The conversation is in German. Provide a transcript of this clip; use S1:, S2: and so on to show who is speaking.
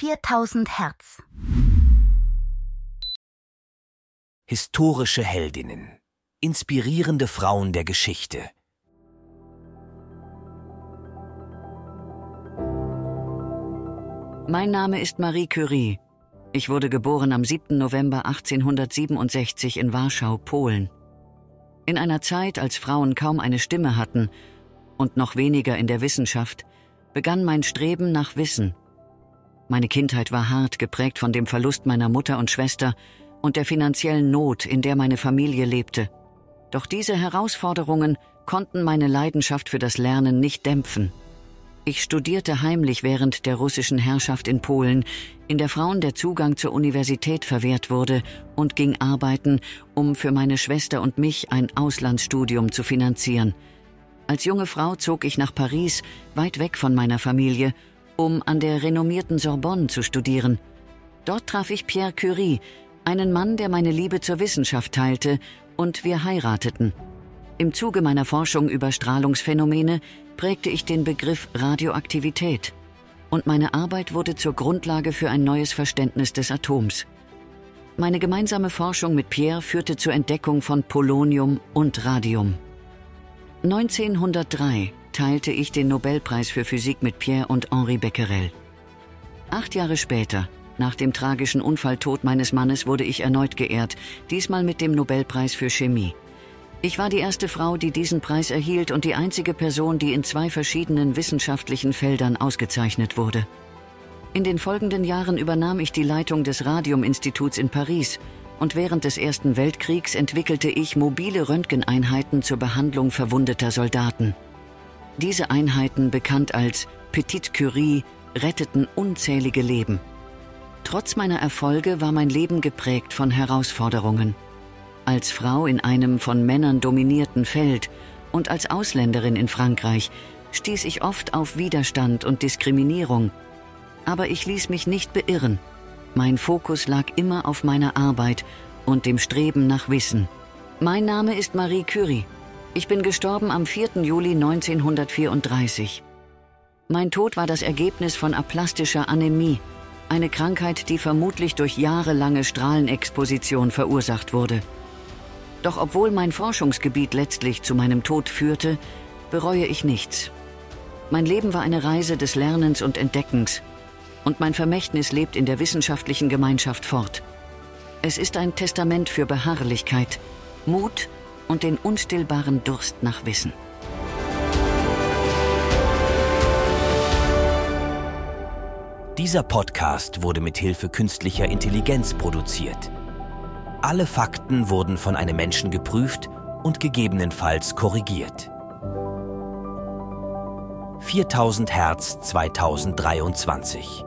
S1: 4000 Hertz.
S2: Historische Heldinnen. Inspirierende Frauen der Geschichte.
S3: Mein Name ist Marie Curie. Ich wurde geboren am 7. November 1867 in Warschau, Polen. In einer Zeit, als Frauen kaum eine Stimme hatten und noch weniger in der Wissenschaft, begann mein Streben nach Wissen. Meine Kindheit war hart geprägt von dem Verlust meiner Mutter und Schwester und der finanziellen Not, in der meine Familie lebte. Doch diese Herausforderungen konnten meine Leidenschaft für das Lernen nicht dämpfen. Ich studierte heimlich während der russischen Herrschaft in Polen, in der Frauen der Zugang zur Universität verwehrt wurde, und ging arbeiten, um für meine Schwester und mich ein Auslandsstudium zu finanzieren. Als junge Frau zog ich nach Paris, weit weg von meiner Familie, um an der renommierten Sorbonne zu studieren. Dort traf ich Pierre Curie, einen Mann, der meine Liebe zur Wissenschaft teilte, und wir heirateten. Im Zuge meiner Forschung über Strahlungsphänomene prägte ich den Begriff Radioaktivität und meine Arbeit wurde zur Grundlage für ein neues Verständnis des Atoms. Meine gemeinsame Forschung mit Pierre führte zur Entdeckung von Polonium und Radium. 1903 teilte ich den Nobelpreis für Physik mit Pierre und Henri Becquerel. Acht Jahre später, nach dem tragischen Unfalltod meines Mannes, wurde ich erneut geehrt, diesmal mit dem Nobelpreis für Chemie. Ich war die erste Frau, die diesen Preis erhielt und die einzige Person, die in zwei verschiedenen wissenschaftlichen Feldern ausgezeichnet wurde. In den folgenden Jahren übernahm ich die Leitung des Radium-Instituts in Paris und während des Ersten Weltkriegs entwickelte ich mobile Röntgeneinheiten zur Behandlung verwundeter Soldaten. Diese Einheiten, bekannt als Petite Curie, retteten unzählige Leben. Trotz meiner Erfolge war mein Leben geprägt von Herausforderungen. Als Frau in einem von Männern dominierten Feld und als Ausländerin in Frankreich stieß ich oft auf Widerstand und Diskriminierung. Aber ich ließ mich nicht beirren. Mein Fokus lag immer auf meiner Arbeit und dem Streben nach Wissen. Mein Name ist Marie Curie. Ich bin gestorben am 4. Juli 1934. Mein Tod war das Ergebnis von aplastischer Anämie, eine Krankheit, die vermutlich durch jahrelange Strahlenexposition verursacht wurde. Doch obwohl mein Forschungsgebiet letztlich zu meinem Tod führte, bereue ich nichts. Mein Leben war eine Reise des Lernens und Entdeckens, und mein Vermächtnis lebt in der wissenschaftlichen Gemeinschaft fort. Es ist ein Testament für Beharrlichkeit, Mut und den unstillbaren Durst nach Wissen.
S2: Dieser Podcast wurde mit Hilfe künstlicher Intelligenz produziert. Alle Fakten wurden von einem Menschen geprüft und gegebenenfalls korrigiert. 4000 Hertz 2023